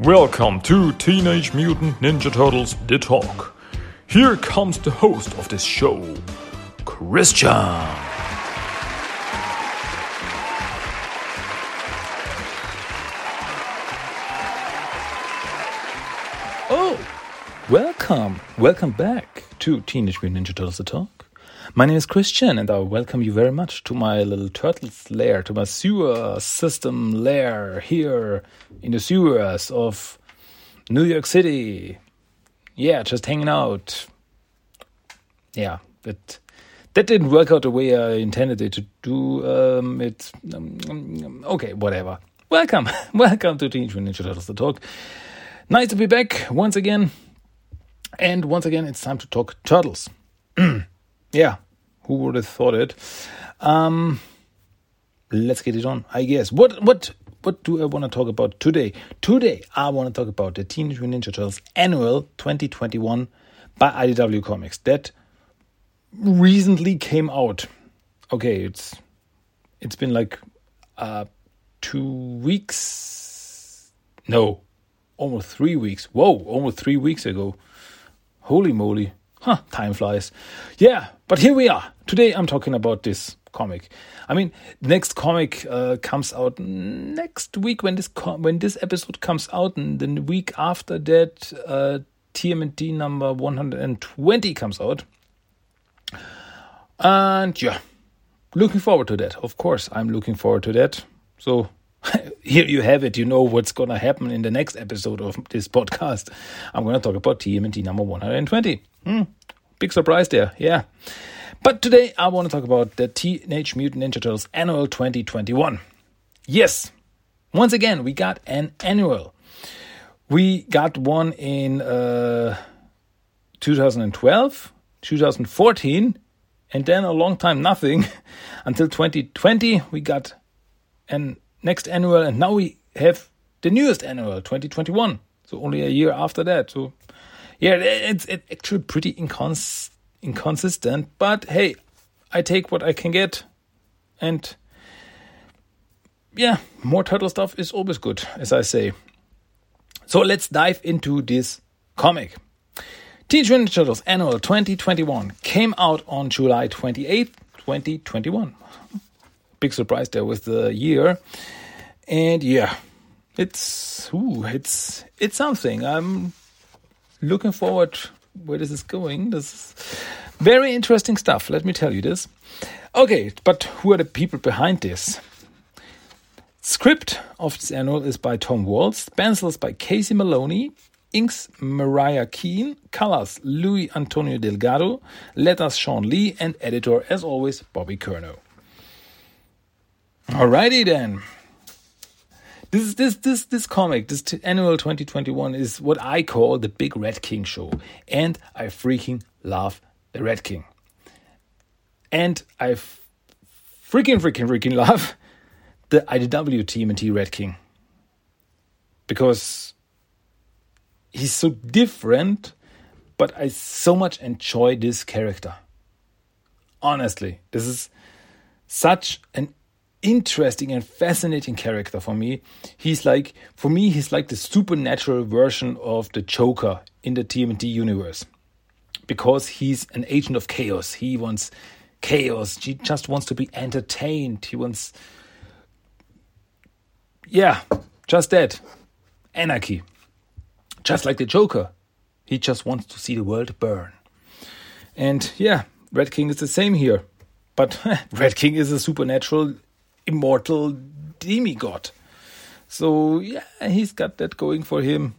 Welcome to Teenage Mutant Ninja Turtles The Talk. Here comes the host of this show, Christian. Oh, welcome. Welcome back to Teenage Mutant Ninja Turtles The Talk. My name is Christian, and I welcome you very much to my little turtles lair, to my sewer system lair here in the sewers of New York City. Yeah, just hanging out. Yeah, but that didn't work out the way I intended it to do. Um, it um, okay, whatever. Welcome, welcome to Teenage Mutant Ninja Turtles The Talk. Nice to be back once again, and once again it's time to talk turtles. yeah, who would have thought it? Um, let's get it on. I guess. What what what do I want to talk about today? Today I want to talk about the Teenage Mutant Ninja Turtles annual 2021 by IDW Comics that recently came out. Okay, it's it's been like uh two weeks. No, almost three weeks. Whoa, almost three weeks ago. Holy moly. Huh, time flies. Yeah, but here we are. Today I'm talking about this comic. I mean, next comic uh, comes out next week when this when this episode comes out, and the week after that, uh, TMNT number 120 comes out. And yeah, looking forward to that. Of course, I'm looking forward to that. So here you have it. You know what's going to happen in the next episode of this podcast. I'm going to talk about TMNT number 120. Hmm, big surprise there. Yeah. But today I want to talk about the Teenage Mutant Ninja Turtles Annual 2021. Yes, once again, we got an annual. We got one in uh, 2012, 2014, and then a long time nothing until 2020. We got an next annual, and now we have the newest annual, 2021. So only a year after that. So yeah, it's, it's actually pretty incons- inconsistent. But hey, I take what I can get, and yeah, more turtle stuff is always good, as I say. So let's dive into this comic. Teenage Mutant Turtles Annual 2021 came out on July 28th, 2021. Big surprise there with the year. And yeah, it's ooh, it's it's something. I'm looking forward where this is going. This is very interesting stuff, let me tell you this. Okay, but who are the people behind this? Script of this annual is by Tom Waltz, pencils by Casey Maloney, inks Maria Keane, colors Luis Antonio Delgado, letters Shawn Lee, and editor, as always, Bobby Curnow. Alrighty then. This this this this comic, this t- annual 2021 is what I call the Big Red King show, and I freaking love the Red King. And I freaking freaking freaking love the IDW team and TMNT Red King because he's so different, but I so much enjoy this character. Honestly, this is such an interesting and fascinating character for me. He's like, for me, he's like the supernatural version of the Joker in the TMNT universe. Because he's an agent of chaos. He wants chaos. He just wants to be entertained. He wants, yeah, just that. Anarchy. Just like the Joker. He just wants to see the world burn. And yeah, Red King is the same here. But Red King is a supernatural immortal demigod. So yeah, he's got that going for him.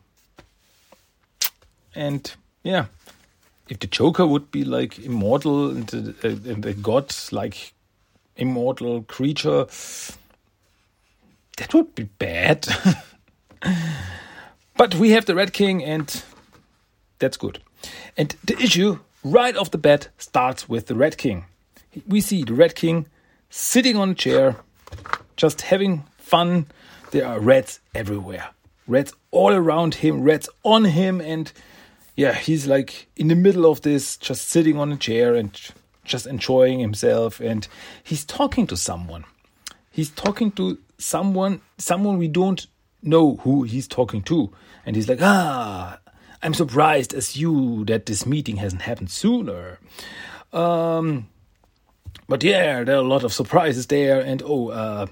And yeah, if the Joker would be like immortal and a, uh, and a god like immortal creature, that would be bad. but we have the Red King, and that's good. And the issue right off the bat starts with the Red King. We see the Red King sitting on a chair just having fun. There are rats everywhere. Rats all around him, rats on him, and yeah, he's like in the middle of this, just sitting on a chair and just enjoying himself. And he's talking to someone. He's talking to someone, someone we don't know who he's talking to. And he's like, ah, I'm surprised as you that this meeting hasn't happened sooner. Um, but yeah, there are a lot of surprises there. And oh, uh,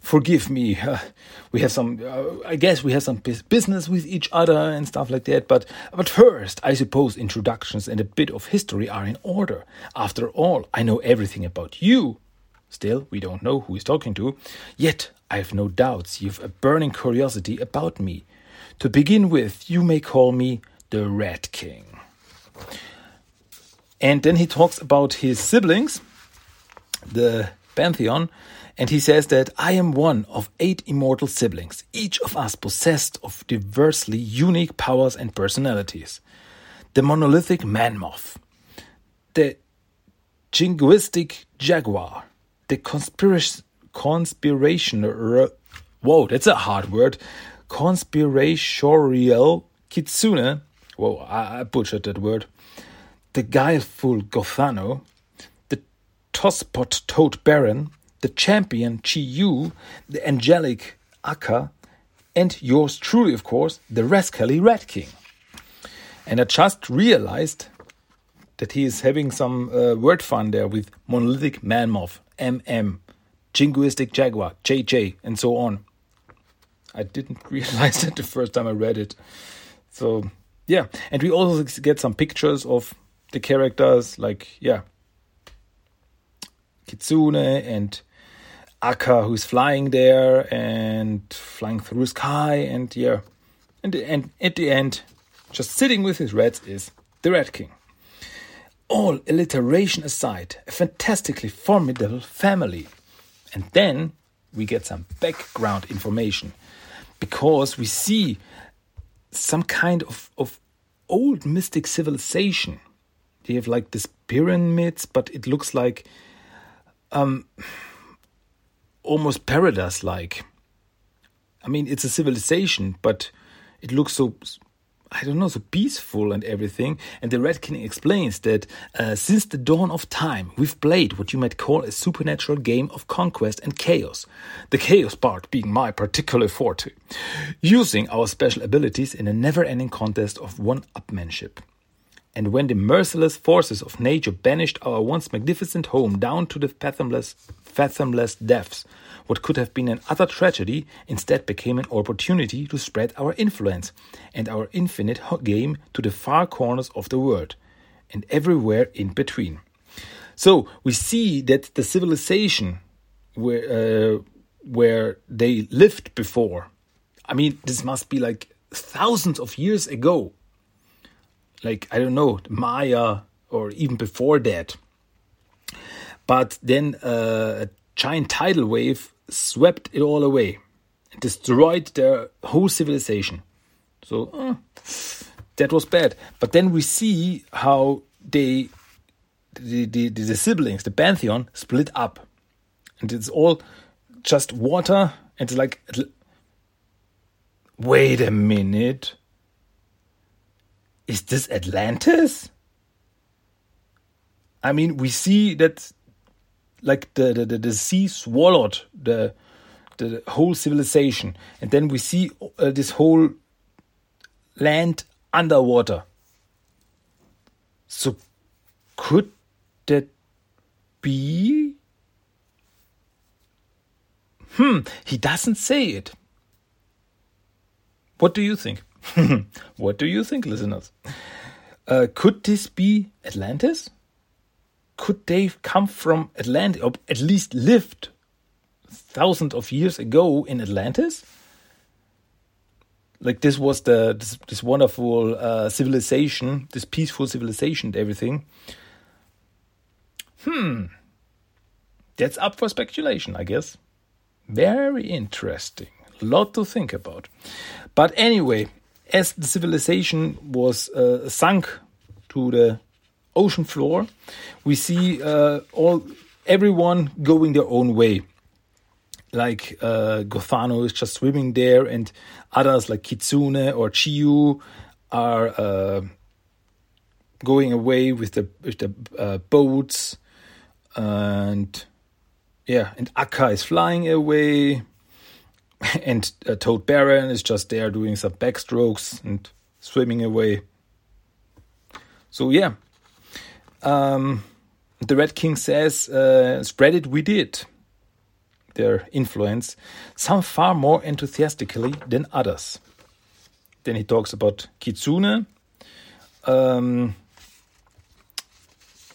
forgive me. Uh, we have some, uh, I guess we have some business with each other and stuff like that. But, but first, I suppose introductions and a bit of history are in order. After all, I know everything about you. Still, we don't know who he's talking to. Yet, I have no doubts you've a burning curiosity about me. To begin with, you may call me the Rat King. And then he talks about his siblings, the Pantheon, and he says that I am one of eight immortal siblings, each of us possessed of diversely unique powers and personalities. The monolithic man moth, the jingoistic jaguar, the conspiration, conspiration, whoa, that's a hard word, conspiratorial kitsune, whoa, I, I butchered that word, the guileful Gothano, tosspot toad baron, the champion Chi Yu, the angelic Aka, and yours truly, of course, the rascally Rat King. And I just realized that he is having some uh, word fun there with monolithic mammoth, MM, jingoistic jaguar, JJ, and so on. I didn't realize that the first time I read it. So, yeah. And we also get some pictures of the characters, like, yeah, Kitsune and Aka who's flying there and flying through sky and yeah. And and at the end just sitting with his rats is the rat king. All alliteration aside a fantastically formidable family. And then we get some background information because we see some kind of, of old mystic civilization. They have like this pyramids but it looks like um almost paradise like. I mean, it's a civilization, but it looks so, I don't know, so peaceful and everything. And the Red King explains that uh, since the dawn of time, we've played what you might call a supernatural game of conquest and chaos. The chaos part being my particular forte, using our special abilities in a never ending contest of one upmanship. And when the merciless forces of nature banished our once magnificent home down to the fathomless fathomless depths. What could have been an utter tragedy instead became an opportunity to spread our influence and our infinite game to the far corners of the world and everywhere in between. So we see that the civilization where uh, where they lived before, I mean, this must be like thousands of years ago. Like I don't know, Maya or even before that. But then uh, a giant tidal wave swept it all away destroyed their whole civilization. So uh, that was bad. But then we see how they, the, the, the siblings, the pantheon, split up. And it's all just water. And it's like, wait a minute. Is this Atlantis? I mean, we see that like the, the, the, sea swallowed the the whole civilization, and then we see uh, this whole land underwater. So, could that be? Hmm, he doesn't say it. What do you think? what do you think, listeners? Uh, could this be Atlantis? could they come from Atlantis, or at least lived thousands of years ago in Atlantis? Like this was the this, this wonderful uh, civilization, this peaceful civilization, and everything. Hmm, that's up for speculation, I guess. Very interesting, a lot to think about. But anyway, as the civilization was uh, sunk to the ocean floor, we see uh, all everyone going their own way. Like uh, Gothano is just swimming there, and others like Kitsune or Chiyu are uh, going away with the with the uh, boats, and yeah, and Aka is flying away. and Toad Baron is just there doing some backstrokes and swimming away. So yeah, um, the Red King says, uh, "Spread it, we did." Their influence, some far more enthusiastically than others. Then he talks about Kitsune. Um,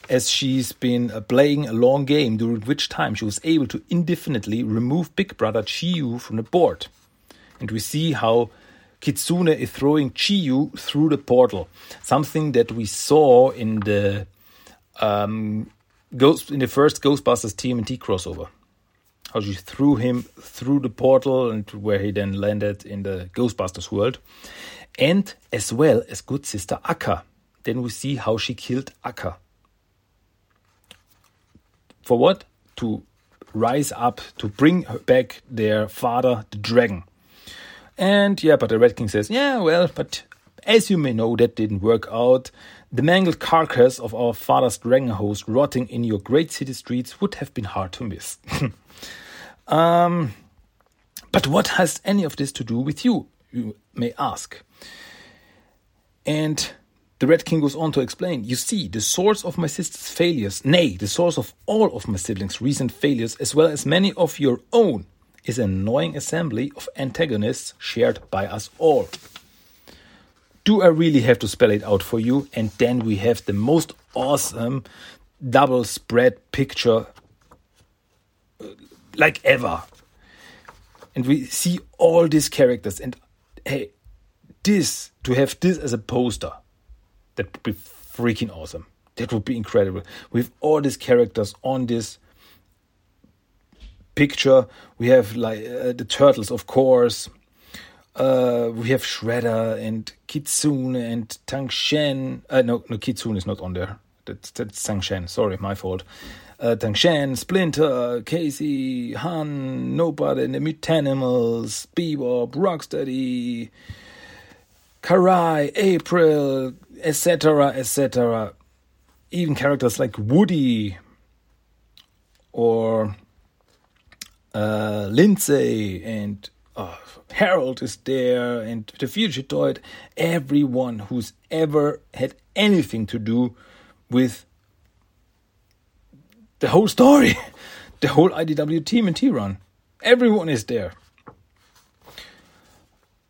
as she's been uh, playing a long game, during which time she was able to indefinitely remove Big Brother Chiyu from the board. And we see how Kitsune is throwing Chiyu through the portal, something that we saw in the um, Ghost in the first Ghostbusters TMNT crossover. How she threw him through the portal and where he then landed in the Ghostbusters world. And as well as good sister Aka. Then we see how she killed Aka for what? To rise up, to bring back their father, the dragon. And yeah, but the Red King says, yeah, well, but as you may know, that didn't work out. The mangled carcass of our father's dragon host rotting in your great city streets would have been hard to miss. um, but what has any of this to do with you, you may ask? And the Red King goes on to explain You see, the source of my sister's failures, nay, the source of all of my siblings' recent failures, as well as many of your own, is an annoying assembly of antagonists shared by us all. Do I really have to spell it out for you? And then we have the most awesome double spread picture uh, like ever. And we see all these characters, and hey, this to have this as a poster that would be freaking awesome. That would be incredible. With all these characters on this picture, we have like uh, the turtles, of course. Uh, we have Shredder and Kitsune and Tang Shen. Uh, no, no, Kitsune is not on there. That's, that's Tang Shen. Sorry, my fault. Uh, Tang Shen, Splinter, Casey, Han, Nobody, and the Mutanimals, Bebop, Rocksteady, Karai, April, etc., etc. Even characters like Woody or uh, Lindsay and uh, Harold is there and the Fugitoid. Everyone who's ever had anything to do with the whole story, the whole IDW TMNT run. Everyone is there.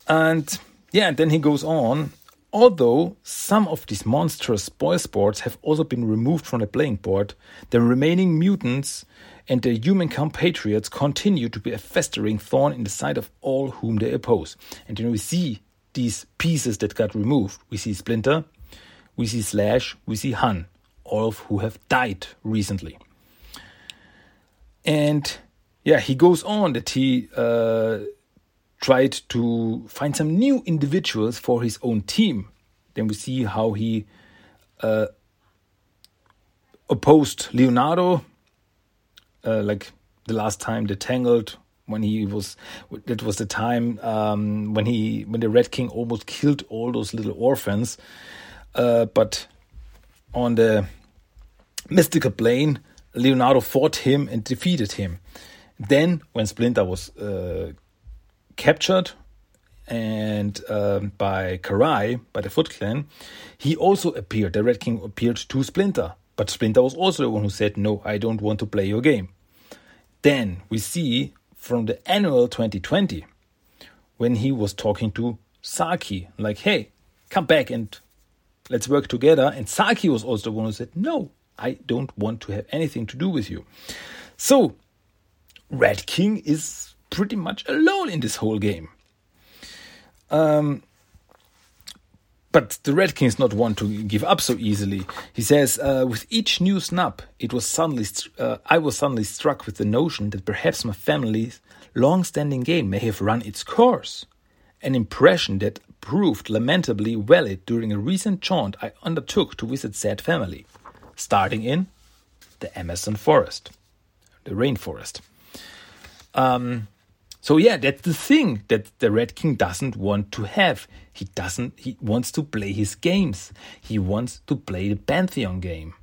And yeah, and then he goes on Although some of these monstrous spoil sports have also been removed from the playing board, the remaining mutants and their human compatriots continue to be a festering thorn in the side of all whom they oppose. And then we see these pieces that got removed. We see Splinter, we see Slash, we see Han, all of who have died recently. And yeah, he goes on that he uh, tried to find some new individuals for his own team. Then we see how he uh, opposed Leonardo, uh, like the last time the Tangled when he was that was the time um, when he when the Red King almost killed all those little orphans, uh, but on the mystical plane, Leonardo fought him and defeated him. Then, when Splinter was uh, captured and um, by Karai, by the Foot Clan, he also appeared. The Red King appeared to Splinter, but Splinter was also the one who said, No, I don't want to play your game. Then we see from the annual 2020 when he was talking to Saki, like, Hey, come back and let's work together. And Saki was also the one who said, No, I don't want to have anything to do with you. So, Red King is pretty much alone in this whole game. Um, but the Red King is not one to give up so easily. He says, uh, with each new snub, it was suddenly uh, I was suddenly struck with the notion that perhaps my family's long-standing game may have run its course. An impression that proved lamentably valid during a recent jaunt I undertook to visit said family, starting in the Amazon forest, the rainforest. Um, so yeah, that's the thing that the Red King doesn't want to have. He doesn't he wants to play his games. He wants to play the Pantheon game.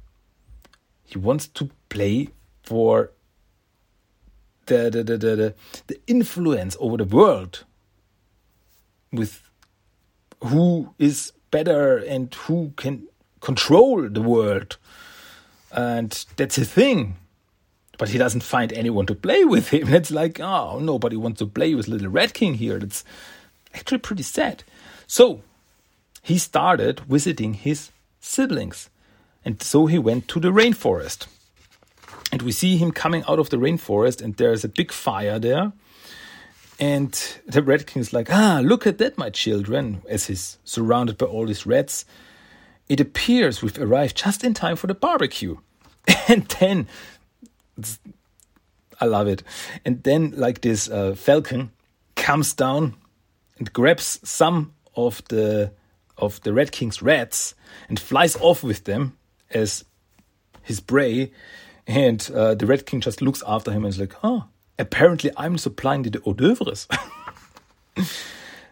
He wants to play for the the, the, the, the influence over the world with who is better and who can control the world. And that's a thing. But he doesn't find anyone to play with him. It's like, oh, nobody wants to play with Little Red King here. That's actually pretty sad. So he started visiting his siblings. And so he went to the rainforest. And we see him coming out of the rainforest, and there's a big fire there. And the Red King's like, ah, look at that, my children, as he's surrounded by all these rats. It appears we've arrived just in time for the barbecue. And then, I love it. And then, like this uh, falcon comes down and grabs some of the of the Red King's rats and flies off with them as his prey. And uh, the Red King just looks after him and is like, oh, apparently I'm supplying the hors d'oeuvres.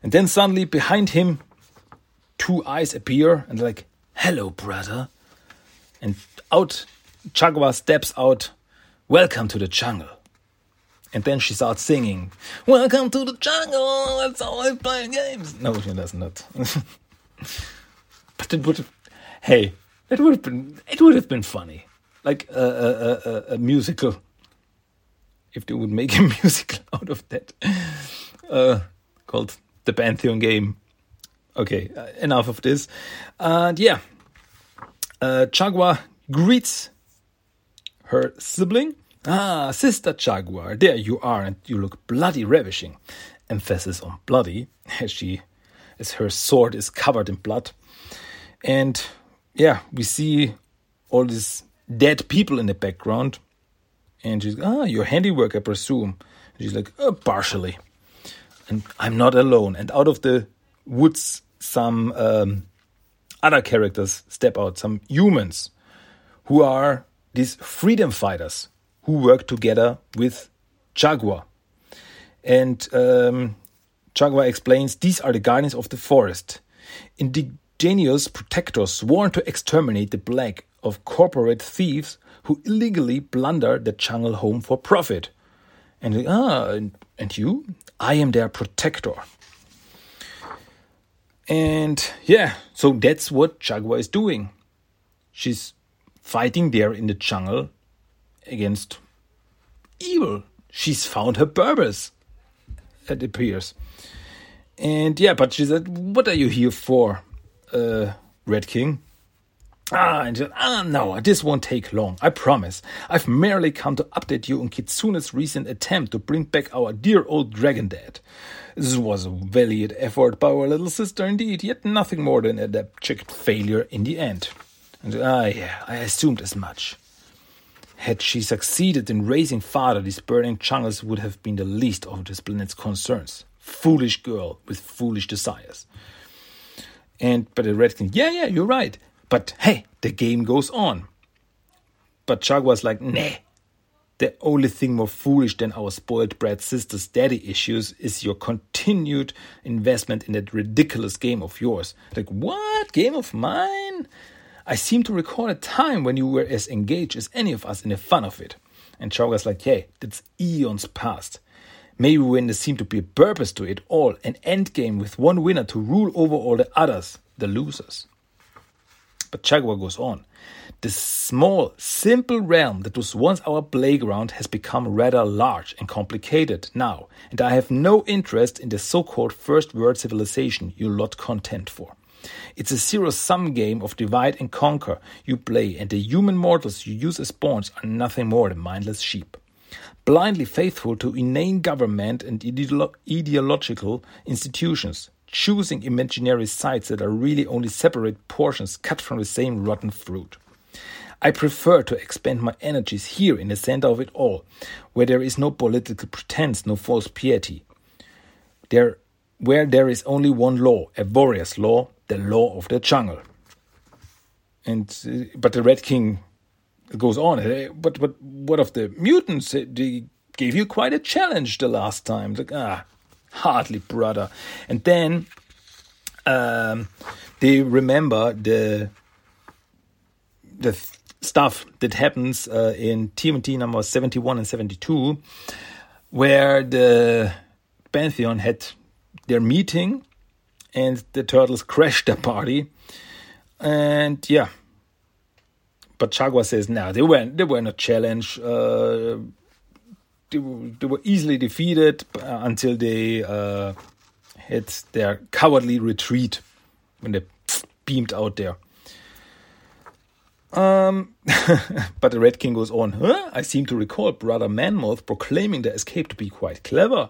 and then suddenly behind him, two eyes appear and like, hello, brother. And out, Jaguar steps out, welcome to the jungle. And then she starts singing, Welcome to the jungle, that's how I play games. No, she does not. but it would have, hey, it would have been, it would have been funny. Like a, a, a, a musical if they would make a musical out of that uh, called the Pantheon game. Okay, uh, enough of this. And yeah, uh, Jaguar greets her sibling. Ah, Sister Jaguar, there you are, and you look bloody ravishing. Emphasis on bloody, as she, as her sword is covered in blood. And yeah, we see all these dead people in the background and she's, ah, your handiwork, I presume. And she's like, oh, partially. And I'm not alone. And out of the woods, some um, other characters step out, some humans who are these freedom fighters who work together with Jaguar. And um, Jaguar explains these are the guardians of the forest, indigenous protectors sworn to exterminate the black of corporate thieves who illegally plunder the jungle home for profit. And ah, and you? I am their protector. And yeah, so that's what Jaguar is doing. She's fighting there in the jungle against evil. She's found her purpose, it appears. And yeah, but she said, What are you here for, uh, Red King? Ah, and just, ah, no, this won't take long, I promise. I've merely come to update you on Kitsune's recent attempt to bring back our dear old dragon dad. This was a valiant effort by our little sister indeed, yet nothing more than a abject failure in the end. And ah, yeah, I assumed as much. Had she succeeded in raising father, these burning jungles would have been the least of this planet's concerns. Foolish girl with foolish desires. And but the Red King, yeah, yeah, you're right. But hey, the game goes on. But was like, nah. The only thing more foolish than our spoiled brat sister's daddy issues is your continued investment in that ridiculous game of yours. Like, what? Game of mine? I seem to recall a time when you were as engaged as any of us in the fun of it. And Chuck like, yeah, that's eons past. Maybe when there seemed to be a purpose to it all, an end game with one winner to rule over all the others, the losers. But Jaguar goes on. The small, simple realm that was once our playground has become rather large and complicated now, and I have no interest in the so called first world civilization you lot contend for. It's a zero sum game of divide and conquer you play, and the human mortals you use as pawns are nothing more than mindless sheep. Blindly faithful to inane government and ideolo- ideological institutions, choosing imaginary sites that are really only separate portions cut from the same rotten fruit. I prefer to expend my energies here in the center of it all, where there is no political pretense, no false piety. There, where there is only one law, a warrior's law, the law of the jungle. And uh, but the Red King goes on. Uh, but but what of the mutants? They gave you quite a challenge the last time. Like ah, hardly brother. And then um, they remember the the stuff that happens uh, in TMNT number 71 and 72 where the Pantheon had their meeting and the turtles crashed the party. And yeah. But Jaguar says, no, they weren't, they were not challenged. Uh, they, they, were easily defeated until they uh, had their cowardly retreat when they beamed out there. Um, but the Red King goes on, huh? I seem to recall Brother Manmoth proclaiming their escape to be quite clever.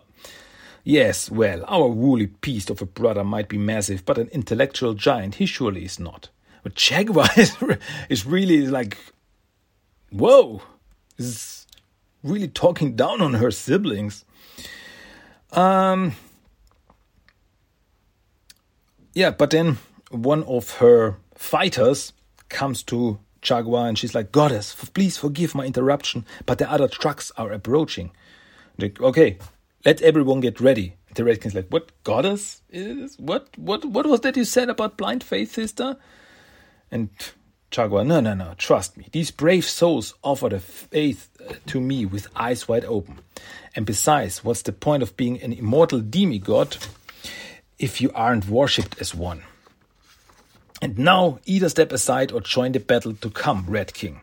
Yes, well, our woolly beast of a brother might be massive, but an intellectual giant he surely is not. But Jaguar is, is really like, whoa, is really talking down on her siblings. Um, yeah, but then one of her fighters comes to Jaguar and she's like, Goddess, please forgive my interruption, but the other trucks are approaching. Like, okay, let everyone get ready. The Red King's like, what goddess is? What what what was that you said about blind faith, sister? And Jaguar, no, no, no, trust me. These brave souls offer the faith uh, to me with eyes wide open. And besides, what's the point of being an immortal demigod if you aren't worshipped as one? And now either step aside or join the battle to come, Red King.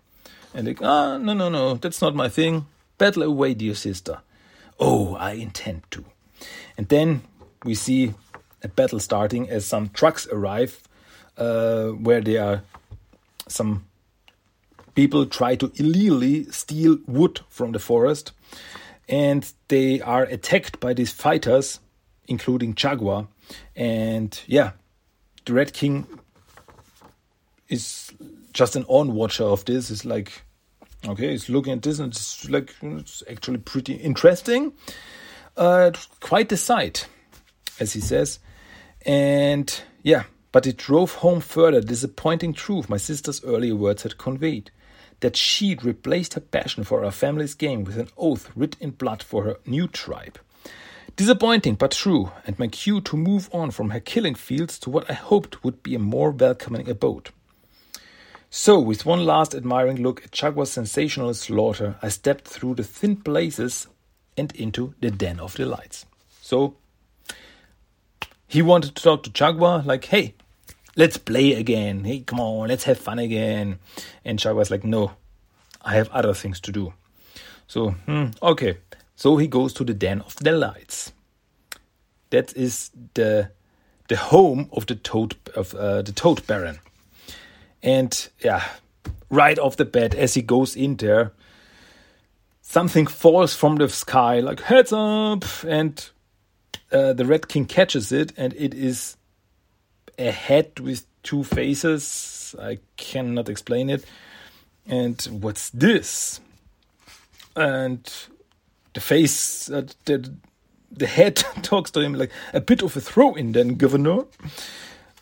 And like, ah, no, no, no, that's not my thing. Battle away, dear sister. Oh, I intend to. And then we see a battle starting as some trucks arrive uh, where there are some people try to illegally steal wood from the forest. And they are attacked by these fighters including jaguar and yeah the red king is just an on watcher of this. Is like Okay, he's looking at this and it's like it's actually pretty interesting. Uh, quite the sight, as he says. And yeah, but it drove home further disappointing truth my sister's earlier words had conveyed that she'd replaced her passion for her family's game with an oath writ in blood for her new tribe. Disappointing but true, and my cue to move on from her killing fields to what I hoped would be a more welcoming abode. So, with one last admiring look at Jaguar's sensational slaughter, I stepped through the thin places and into the Den of Delights. So, he wanted to talk to Jaguar, like, hey, let's play again. Hey, come on, let's have fun again. And Jaguar's like, no, I have other things to do. So, hmm, okay. So he goes to the Den of Delights. That is the the home of the Toad of uh, the Toad Baron. And yeah, right off the bat, as he goes in there, something falls from the sky, like heads up, and uh, the Red King catches it, and it is a head with two faces. I cannot explain it. And what's this? And the face, uh, the, the head talks to him like a bit of a throw in, then, Governor.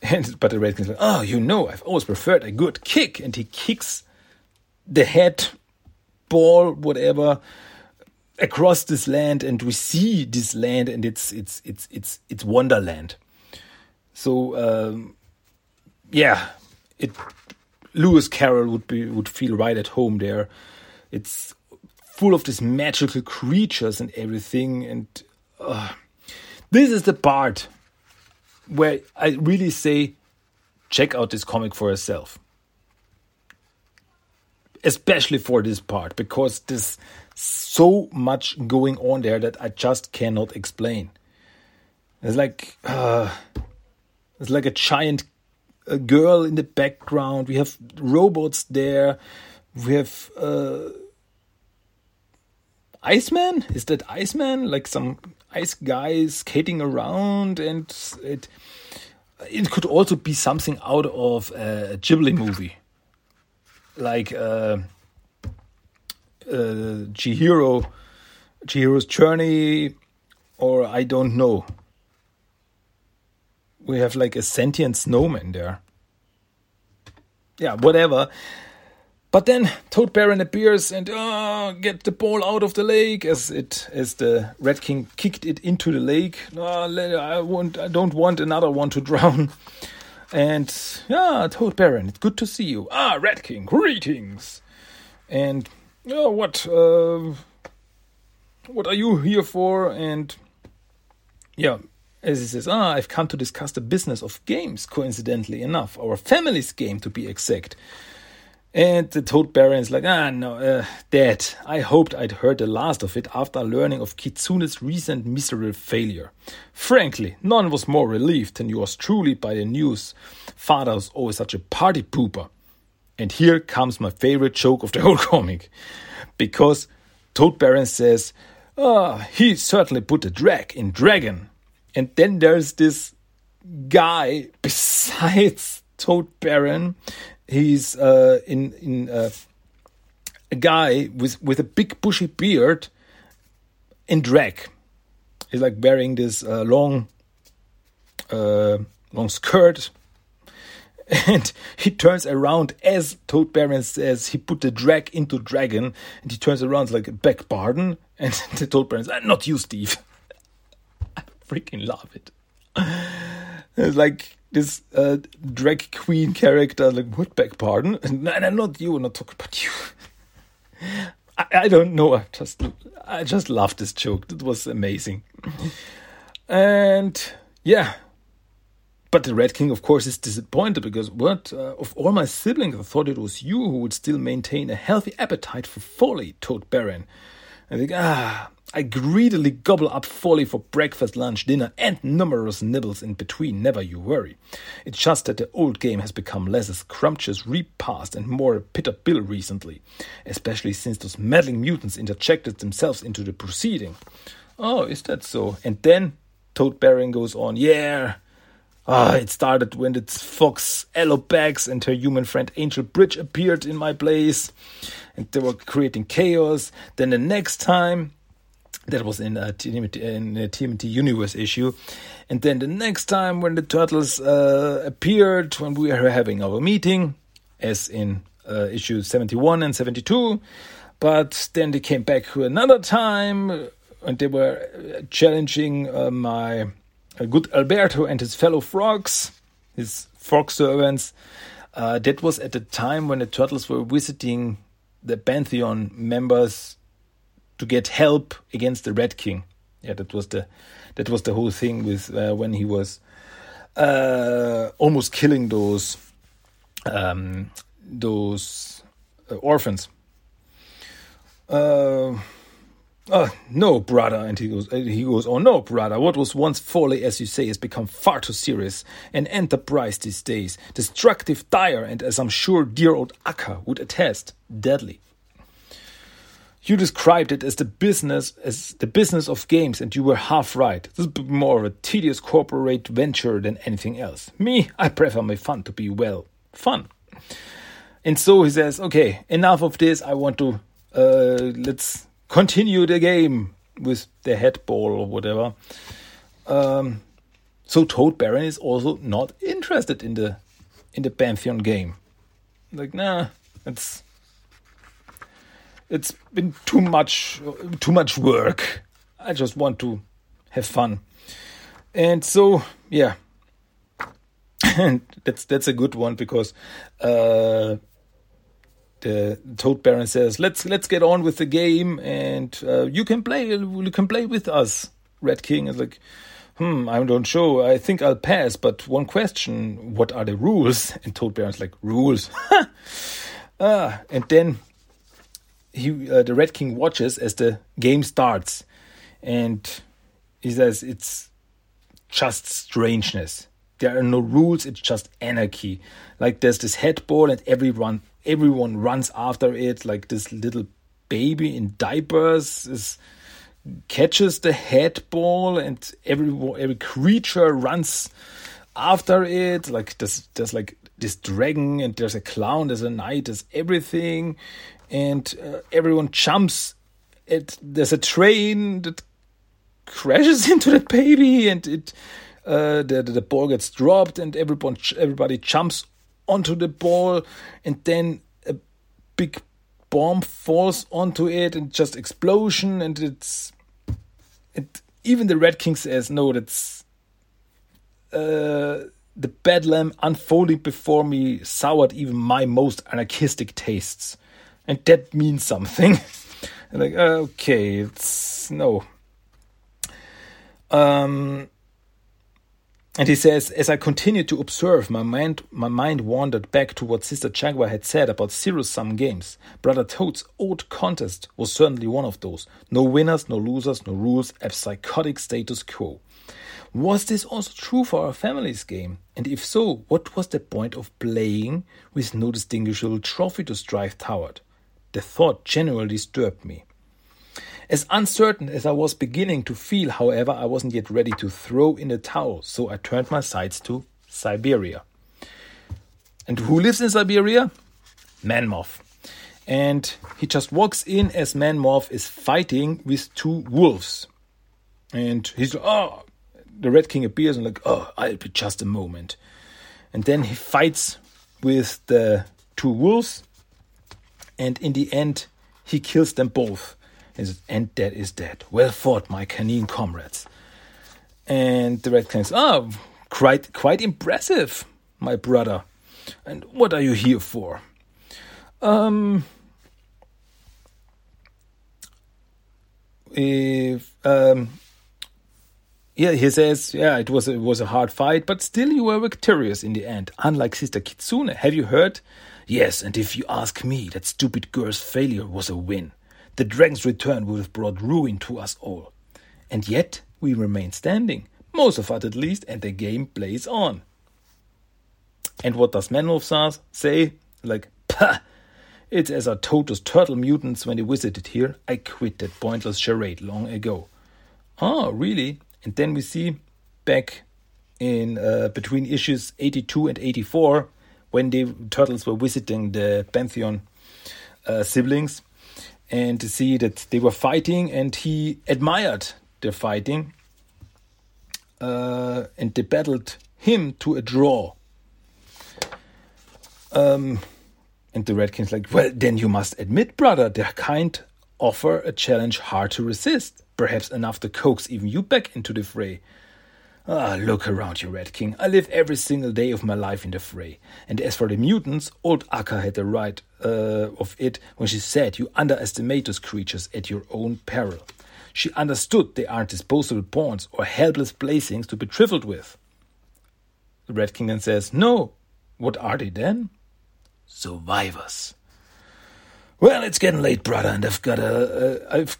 And but the Red King's like, oh, you know, I've always preferred a good kick, and he kicks the head, ball, whatever, across this land, and we see this land, and it's it's it's it's it's Wonderland. So um, yeah, it Lewis Carroll would be would feel right at home there. It's full of these magical creatures and everything, and uh, this is the part where I really say, check out this comic for yourself. Especially for this part, because there's so much going on there that I just cannot explain. It's like uh, it's like a giant a girl in the background. We have robots there. We have uh, Iceman. Is that Iceman? Like some ice guy skating around, and it it could also be something out of a Ghibli movie, like uh, uh, Chihiro, Chihiro's Journey, or I don't know. We have like a sentient snowman there. Yeah, whatever. But then Toad Baron appears and uh, get the ball out of the lake as it as the Red King kicked it into the lake. Uh, I want I don't want another one to drown. And yeah, Toad Baron, it's good to see you. Ah, Red King, greetings. And oh, what? Uh, what are you here for? And yeah, as he says, ah, I've come to discuss the business of games, coincidentally enough, our family's game to be exact. And the Toad Baron's like, ah, no, uh, Dad, I hoped I'd heard the last of it after learning of Kitsune's recent miserable failure. Frankly, none was more relieved than yours truly by the news. Father was always such a party pooper. And here comes my favorite joke of the whole comic. Because Toad Baron says, ah, he certainly put a drag in Dragon. And then there's this guy besides Toad Baron he's uh, in in uh, a guy with with a big bushy beard in drag. He's like wearing this uh, long uh, long skirt, and he turns around as Toad Baron says he put the drag into dragon, and he turns around like back pardon, and the Toad Baron says, "Not you, Steve." I freaking love it. It's like this uh, drag queen character, like Woodback, pardon. No, no, not you, I'm not talking about you. I, I don't know. I just, I just love this joke. It was amazing. And yeah, but the Red King, of course, is disappointed because what uh, of all my siblings, I thought it was you who would still maintain a healthy appetite for folly, Toad Baron. I think, ah, I greedily gobble up folly for breakfast, lunch, dinner, and numerous nibbles in between, never you worry. It's just that the old game has become less a scrumptious repast and more a bitter pill recently, especially since those meddling mutants interjected themselves into the proceeding. Oh, is that so? And then Toad Baron goes on, yeah. Ah, it started when its fox Alopex and her human friend Angel Bridge appeared in my place, and they were creating chaos. Then the next time, that was in a TMT, in a TMT Universe issue. And then the next time when the turtles uh, appeared, when we were having our meeting, as in uh, issue 71 and 72, but then they came back another time and they were uh, challenging uh, my uh, good Alberto and his fellow frogs, his frog servants. Uh, that was at the time when the turtles were visiting the Pantheon members to get help against the Red King. Yeah, that was the that was the whole thing with uh, when he was uh, almost killing those um, those uh, orphans. Uh, oh, no, brother, and he goes, he goes, oh no, brother, what was once folly, as you say, has become far too serious. An enterprise these days, destructive, dire, and as I'm sure dear old Aka would attest, deadly. You described it as the business as the business of games, and you were half right. This is more of a tedious corporate venture than anything else. Me, I prefer my fun to be well fun. And so he says, "Okay, enough of this. I want to uh, let's continue the game with the head ball or whatever." Um, so Toad Baron is also not interested in the in the Pantheon game. Like, nah, it's it's been too much too much work. I just want to have fun. And so yeah. and that's that's a good one because uh, the Toad Baron says, "Let's let's get on with the game, and uh, you can play. You can play with us." Red King is like, "Hmm, I don't show. I think I'll pass. But one question: What are the rules?" And Toad Baron's like, "Rules." ah, and then he uh, the Red King watches as the game starts, and he says it's just strangeness. There are no rules. It's just anarchy. Like there's this head ball, and everyone everyone runs after it. Like this little baby in diapers is catches the head ball, and every every creature runs after it. Like there's there's like this dragon, and there's a clown, there's a knight, there's everything, and uh, everyone jumps. It there's a train that crashes into that baby, and it uh, the the ball gets dropped, and everyone everybody jumps onto the ball, and then a big bomb falls onto it, and just explosion, and it's it. Even the Red King says no, that's. Uh, the bedlam unfolding before me soured even my most anarchistic tastes and that means something. like okay, it's no. Um, and he says, as I continued to observe, my mind, my mind wandered back to what Sister Jaguar had said about zero sum games. Brother Toad's old contest was certainly one of those. No winners, no losers, no rules, a psychotic status quo. Was this also true for our family's game? And if so, what was the point of playing with no distinguishable trophy to strive toward? The thought generally disturbed me. As uncertain as I was beginning to feel, however, I wasn't yet ready to throw in the towel, so I turned my sights to Siberia. And who lives in Siberia? Manmoth. And he just walks in as Manmoth is fighting with two wolves. And he's like, oh, the Red King appears and like, oh, I'll be just a moment. And then he fights with the two wolves. And in the end, he kills them both and dead is dead. Well fought, my canine comrades. And the Red King says, Oh, quite, quite impressive, my brother. And what are you here for? Um, if, um, yeah, he says, yeah, it was a, it was a hard fight, but still you were victorious in the end, unlike Sister Kitsune. Have you heard? Yes, and if you ask me, that stupid girl's failure was a win. The dragon's return would have brought ruin to us all. And yet we remain standing, most of us at least, and the game plays on. And what does Manmoth say? Like, pah! It's as I told those turtle mutants when they visited here. I quit that pointless charade long ago. Oh, really? And then we see back in uh, between issues 82 and 84 when the turtles were visiting the Pantheon uh, siblings and to see that they were fighting and he admired their fighting uh, and they battled him to a draw. Um, and the Red King's like, well, then you must admit, brother, their kind offer a challenge hard to resist, perhaps enough to coax even you back into the fray. Ah, look around you, Red King. I live every single day of my life in the fray. And as for the mutants, old Aka had the right uh, of it when she said you underestimate those creatures at your own peril. She understood they aren't disposable pawns or helpless playthings to be trifled with. The Red King then says, No. What are they then? Survivors. Well, it's getting late, brother, and I've got a, a I've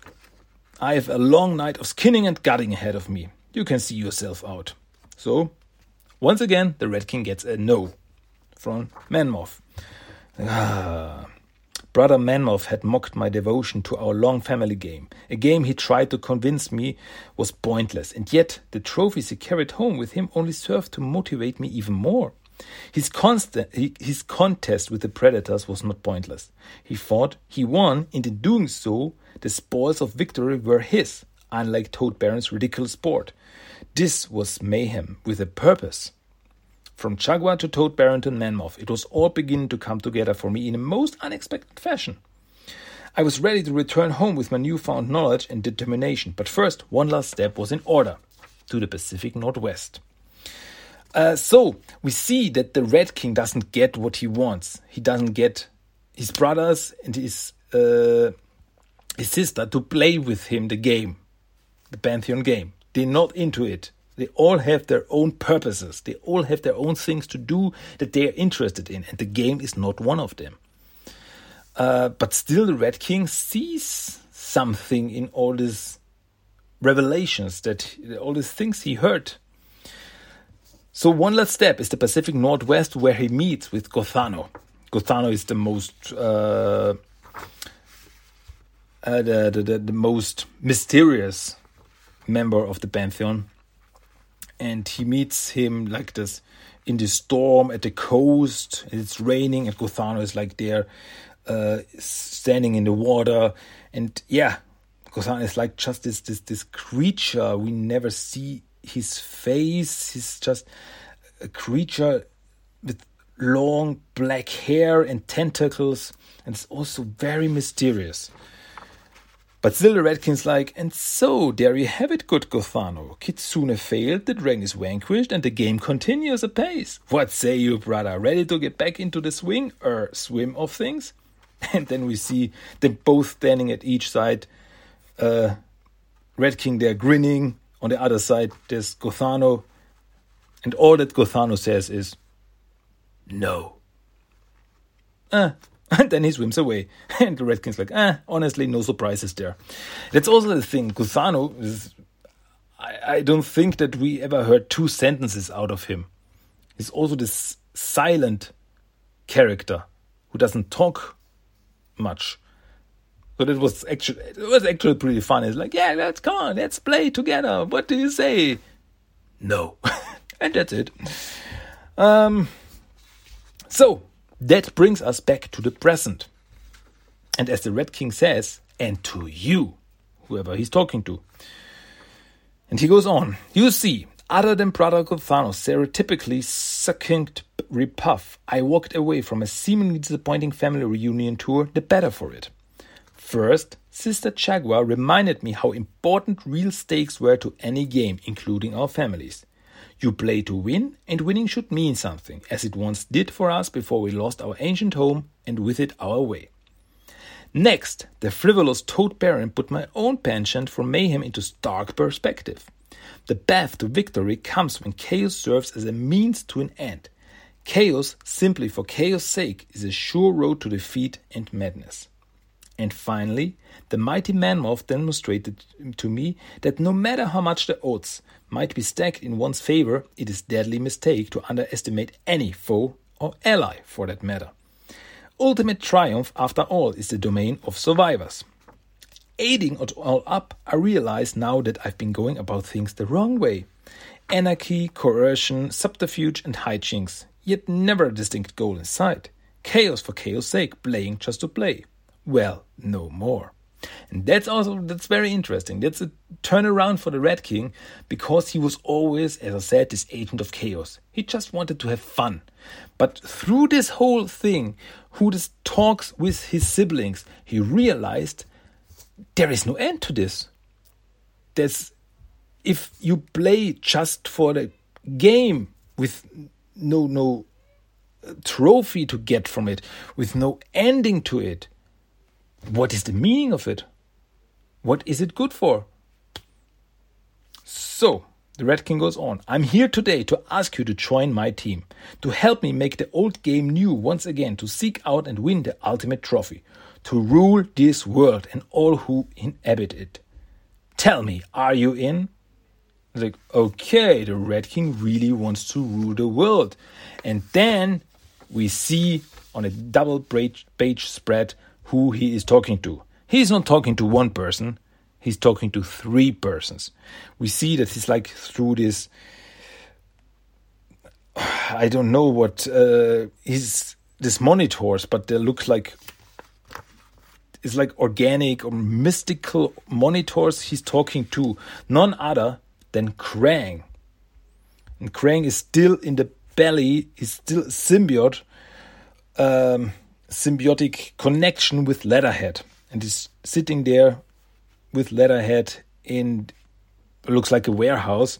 I've a long night of skinning and gutting ahead of me you can see yourself out. So, once again, the Red King gets a no from Manmoth. Ah. Brother Manmoth had mocked my devotion to our long family game, a game he tried to convince me was pointless, and yet the trophies he carried home with him only served to motivate me even more. His, constant, his contest with the predators was not pointless. He fought, he won, and in doing so, the spoils of victory were his, unlike Toad Baron's ridiculous sport. This was mayhem with a purpose. From Jaguar to Toad Baron to Manmoth, it was all beginning to come together for me in a most unexpected fashion. I was ready to return home with my newfound knowledge and determination, but first, one last step was in order to the Pacific Northwest. Uh, so, we see that the Red King doesn't get what he wants. He doesn't get his brothers and his, uh, his sister to play with him the game, the Pantheon game. They're not into it. They all have their own purposes. They all have their own things to do that they are interested in, and the game is not one of them. Uh, but still, the Red King sees something in all these revelations that all these things he heard. So one last step is the Pacific Northwest, where he meets with Gothano. Gothano is the most uh, uh, the, the, the most mysterious member of the Pantheon. And he meets him like this in the storm at the coast. It's raining, and Gothano is like there, uh, standing in the water. And yeah, Gothano is like just this this this creature. We never see his face. He's just a creature with long black hair and tentacles, and it's also very mysterious. But still the Red King's like, and so there you have it, good Gothano. Kitsune failed, the dragon is vanquished, and the game continues apace. What say you, brother? Ready to get back into the swing or swim of things? And then we see them both standing at each side, uh, Red King there grinning. On the other side, there's Gothano. And all that Gothano says is, no. Uh, and then he swims away. And the Red King's like, ah, honestly, no surprises there. That's also the thing. Gothano is. I, I don't think that we ever heard two sentences out of him. He's also this silent character who doesn't talk much. But it was actually it was actually pretty fun. It's like, yeah, let's come on, let's play together. What do you say? No, and that's it. Um, so that brings us back to the present. And as the Red King says, and to you, whoever he's talking to. And he goes on, you see, other than Brother Gothano's stereotypically succinct repuff, I walked away from a seemingly disappointing family reunion tour the better for it. First, Sister Jaguar reminded me how important real stakes were to any game, including our families. You play to win, and winning should mean something, as it once did for us before we lost our ancient home and with it our way. Next, the frivolous Toad Baron put my own penchant for mayhem into stark perspective. The path to victory comes when chaos serves as a means to an end. Chaos, simply for chaos' sake, is a sure road to defeat and madness. And finally, the mighty Manmoth demonstrated to me that no matter how much the odds might be stacked in one's favor, it is a deadly mistake to underestimate any foe or ally for that matter. Ultimate triumph, after all, is the domain of survivors. Aiding it all up, I realize now that I've been going about things the wrong way. Anarchy, coercion, subterfuge, and hijinks, yet never a distinct goal in sight. Chaos for chaos' sake, playing just to play well, no more. And that's also that's very interesting. That's a turnaround for the Red King because he was always, as I said, this agent of chaos. He just wanted to have fun. But through this whole thing, who talks with his siblings, he realized there is no end to this. There's if you play just for the game with no no uh, trophy to get from it, with no ending to it, what is the meaning of it? What is it good for? So, the Red King goes on. I'm here today to ask you to join my team, to help me make the old game new once again, to seek out and win the ultimate trophy, to rule this world and all who inhabit it. Tell me, are you in? Like, okay, the Red King really wants to rule the world. And then we see on a double page spread who he is talking to. He's not talking to one person, he's talking to three persons. We see that he's like through this. I don't know what uh, is this monitors, but they look like it's like organic or mystical monitors. He's talking to none other than Krang, and Krang is still in the belly. He's still symbiote. Um, symbiotic connection with Leatherhead, and is sitting there with Leatherhead in looks like a warehouse.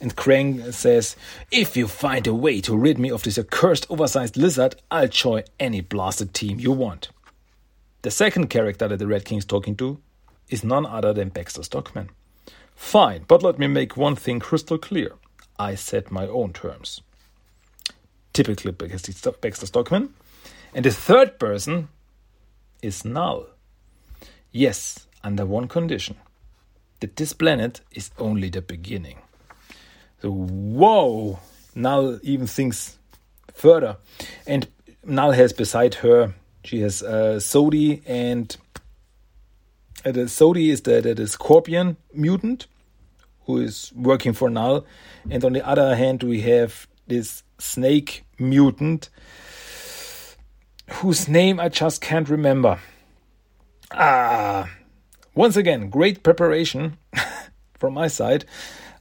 And Krang says, If you find a way to rid me of this accursed oversized lizard, I'll join any blasted team you want. The second character that the Red King is talking to is none other than Baxter Stockman. Fine, but let me make one thing crystal clear. I set my own terms. Typically, Baxter Stockman and the third person is null. Yes, under one condition that this planet is only the beginning. So, whoa! Null even thinks further. And Null has beside her, she has uh, Sodi, and uh, the Sodi is the, the, the scorpion mutant who is working for Null. And on the other hand, we have this snake mutant whose name I just can't remember. Ah, once again, great preparation from my side.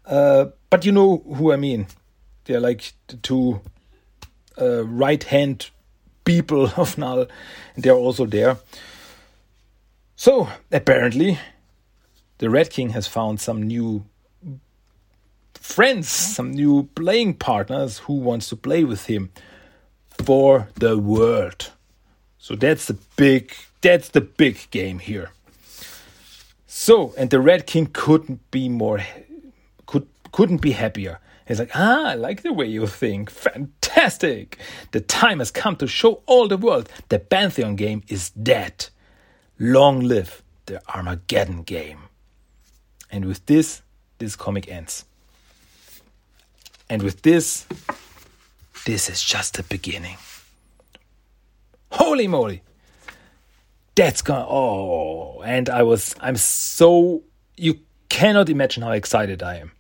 Uh, but you know who I mean. They're like the two uh, right hand people of Null, and they're also there. So, apparently, the Red King has found some new friends, some new playing partners who wants to play with him for the world. So that's the big that's the big game here. So, and the Red King couldn't be more, could couldn't be happier. He's like, ah, I like the way you think. Fantastic! The time has come to show all the world the Pantheon game is dead. Long live the Armageddon game. And with this, this comic ends. And with this, this is just the beginning. Holy moly! That's gonna oh and I was I'm so you cannot imagine how excited I am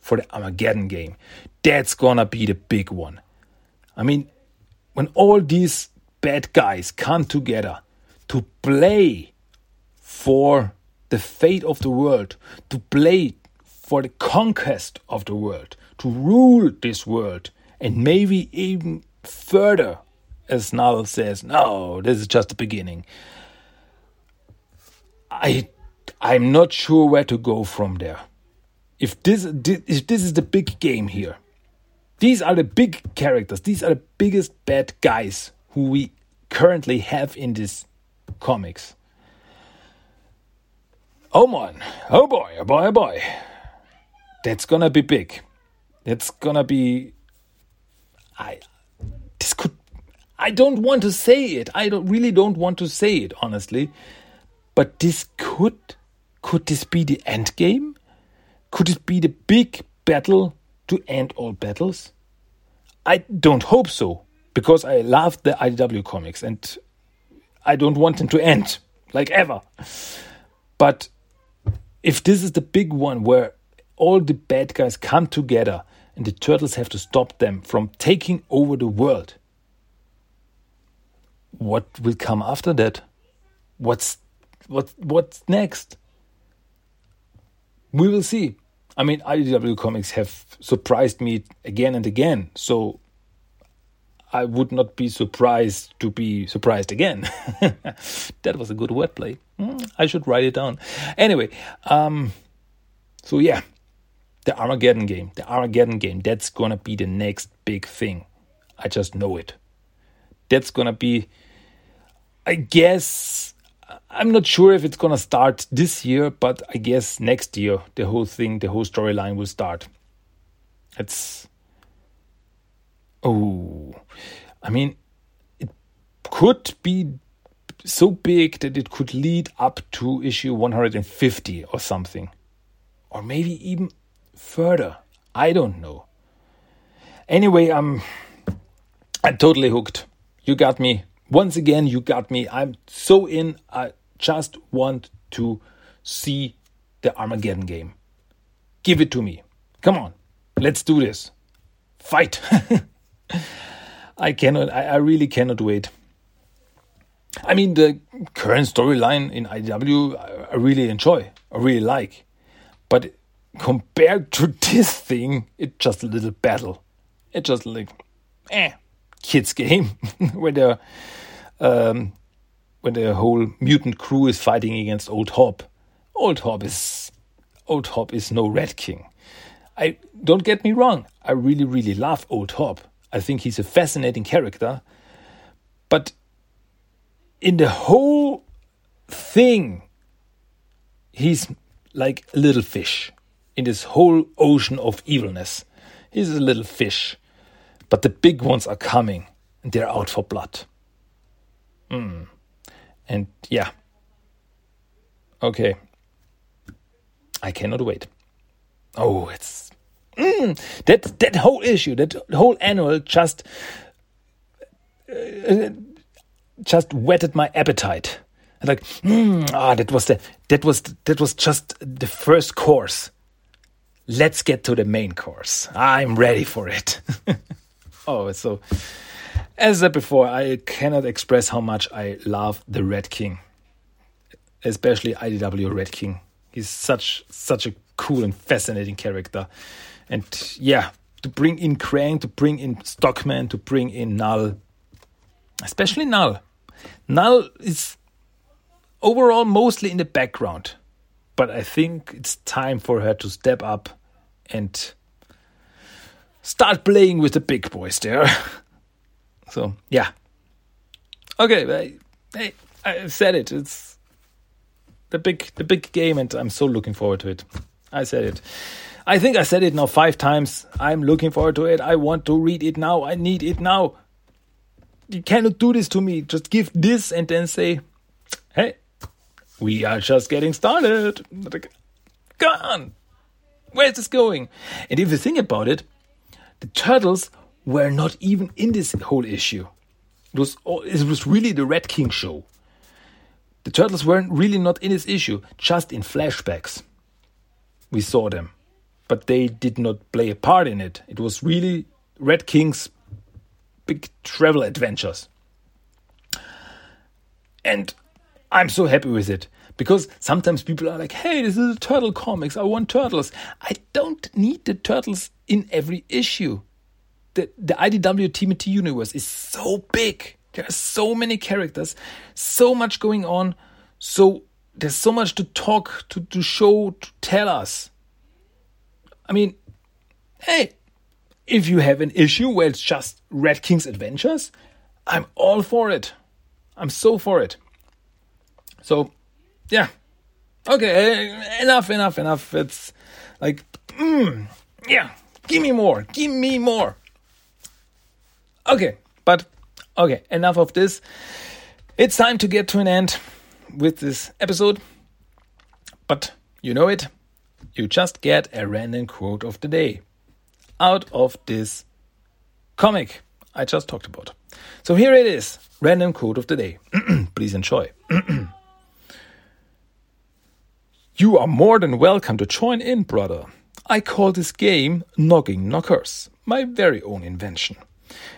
for the Armageddon game. That's gonna be the big one. I mean, when all these bad guys come together to play for the fate of the world, to play for the conquest of the world, to rule this world, and maybe even further, as Null says, no, this is just the beginning. I I'm not sure where to go from there. If this if this is the big game here, these are the big characters, these are the biggest bad guys who we currently have in this comics. Oh man, oh boy, oh boy, oh boy. That's gonna be big. That's gonna be. I. I don't want to say it. I don't really don't want to say it honestly, but this could. Could this be the end game? Could it be the big battle to end all battles? I don't hope so because I love the IDW comics and I don't want them to end like ever. But if this is the big one where all the bad guys come together and the turtles have to stop them from taking over the world, what will come after that? What's what what's next? We will see. I mean, IDW comics have surprised me again and again, so I would not be surprised to be surprised again. that was a good wordplay. Mm, I should write it down. Anyway, um, so yeah, the Armageddon game, the Armageddon game, that's gonna be the next big thing. I just know it. That's gonna be, I guess, I'm not sure if it's gonna start this year, but I guess next year the whole thing, the whole storyline will start. It's Oh, I mean, it could be so big that it could lead up to issue 150 or something. Or maybe even further. I don't know. Anyway, I'm I'm totally hooked. You got me. Once again, you got me. I'm so in. I just want to see the Armageddon game. Give it to me. Come on. Let's do this. Fight. I cannot, I, I really cannot wait. I mean, the current storyline in IDW, I, I really enjoy, I really like. But compared to this thing, it's just a little battle. It's just like, eh, kids game where the um, when the whole mutant crew is fighting against Old Hob. Old Hob is Old Hob is no Red King. I don't get me wrong. I really, really love Old Hob. I think he's a fascinating character. But in the whole thing, he's like a little fish in this whole ocean of evilness. He's a little fish. But the big ones are coming and they're out for blood. Mm. And yeah. Okay. I cannot wait. Oh, it's Mm, that that whole issue, that whole annual, just uh, just whetted my appetite. Like, mm, ah, that was the that was that was just the first course. Let's get to the main course. I'm ready for it. oh, so as I said before, I cannot express how much I love the Red King, especially IDW Red King. He's such such a cool and fascinating character. And yeah, to bring in Krang, to bring in Stockman, to bring in Null, especially Null. Null is overall mostly in the background, but I think it's time for her to step up and start playing with the big boys there. so yeah, okay, I, I, I said it. It's the big the big game, and I'm so looking forward to it. I said it. I think I said it now five times. I'm looking forward to it. I want to read it now. I need it now. You cannot do this to me. Just give this and then say, "Hey, we are just getting started." Come on, where's this going? And if you think about it, the turtles were not even in this whole issue. It was it was really the Red King show. The turtles weren't really not in this issue, just in flashbacks. We saw them, but they did not play a part in it. It was really Red King's big travel adventures. And I'm so happy with it because sometimes people are like, hey, this is a turtle comics. I want turtles. I don't need the turtles in every issue. The, the IDW TMNT universe is so big. There are so many characters, so much going on. So there's so much to talk, to, to show, to tell us. I mean, hey, if you have an issue where it's just Red King's adventures, I'm all for it. I'm so for it. So, yeah. Okay, enough, enough, enough. It's like, mm, yeah, give me more, give me more. Okay, but okay, enough of this. It's time to get to an end with this episode. But you know it, you just get a random quote of the day out of this comic I just talked about. So here it is random quote of the day. Please enjoy. you are more than welcome to join in, brother. I call this game Knocking Knockers, my very own invention.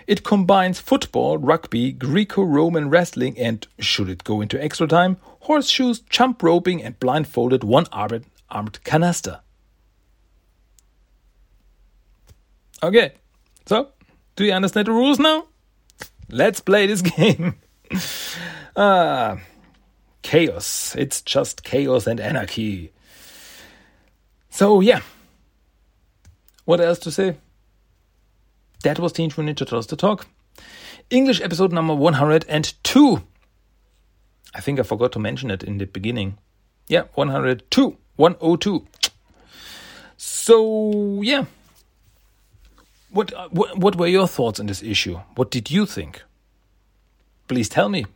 It combines football, rugby, Greco Roman wrestling, and, should it go into extra time, horseshoes, jump roping, and blindfolded one armed, armed canasta. Okay, so do you understand the rules now? Let's play this game. ah, chaos. It's just chaos and anarchy. So, yeah. What else to say? That was Teenage Mutant Ninja Turtles The Talk. English episode number 102. I think I forgot to mention it in the beginning. Yeah, 102. 102. So, yeah. What, uh, what, what were your thoughts on this issue? What did you think? Please tell me.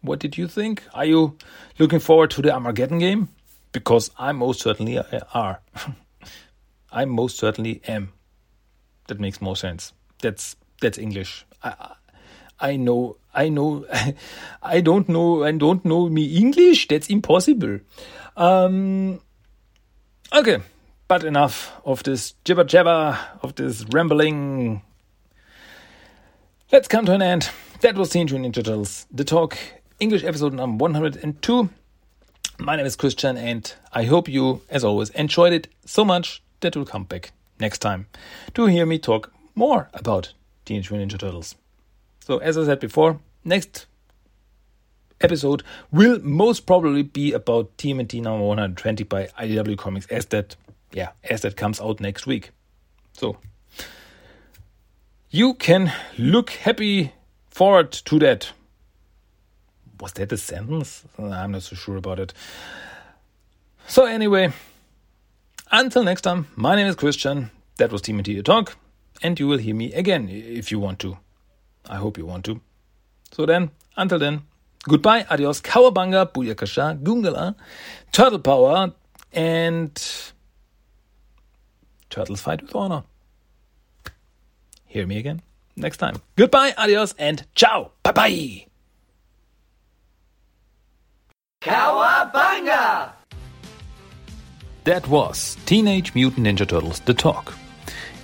What did you think? Are you looking forward to the Armageddon game? Because I most certainly are. I most certainly am. That makes more sense. That's that's English. I I know I know I don't know I don't know me English. That's impossible. Um, okay, but enough of this jibber jabber of this rambling. Let's come to an end. That was Teenage Mutant Ninja Turtles, the talk, English episode number 102. My name is Christian, and I hope you, as always, enjoyed it so much that you'll come back next time to hear me talk more about Teenage Mutant Ninja Turtles. So, as I said before, next episode will most probably be about TMNT number 120 by IDW Comics, as that, yeah, as that comes out next week. So, you can look happy forward to that. Was that a sentence? I'm not so sure about it. So, anyway, until next time, my name is Christian. That was TMNT Talk and you will hear me again if you want to. I hope you want to. So then, until then, goodbye, adios, cowabunga, booyakasha, gungala, turtle power, and turtles fight with honor. Hear me again next time. Goodbye, adios, and ciao. Bye bye. Cowabunga! That was Teenage Mutant Ninja Turtles The Talk.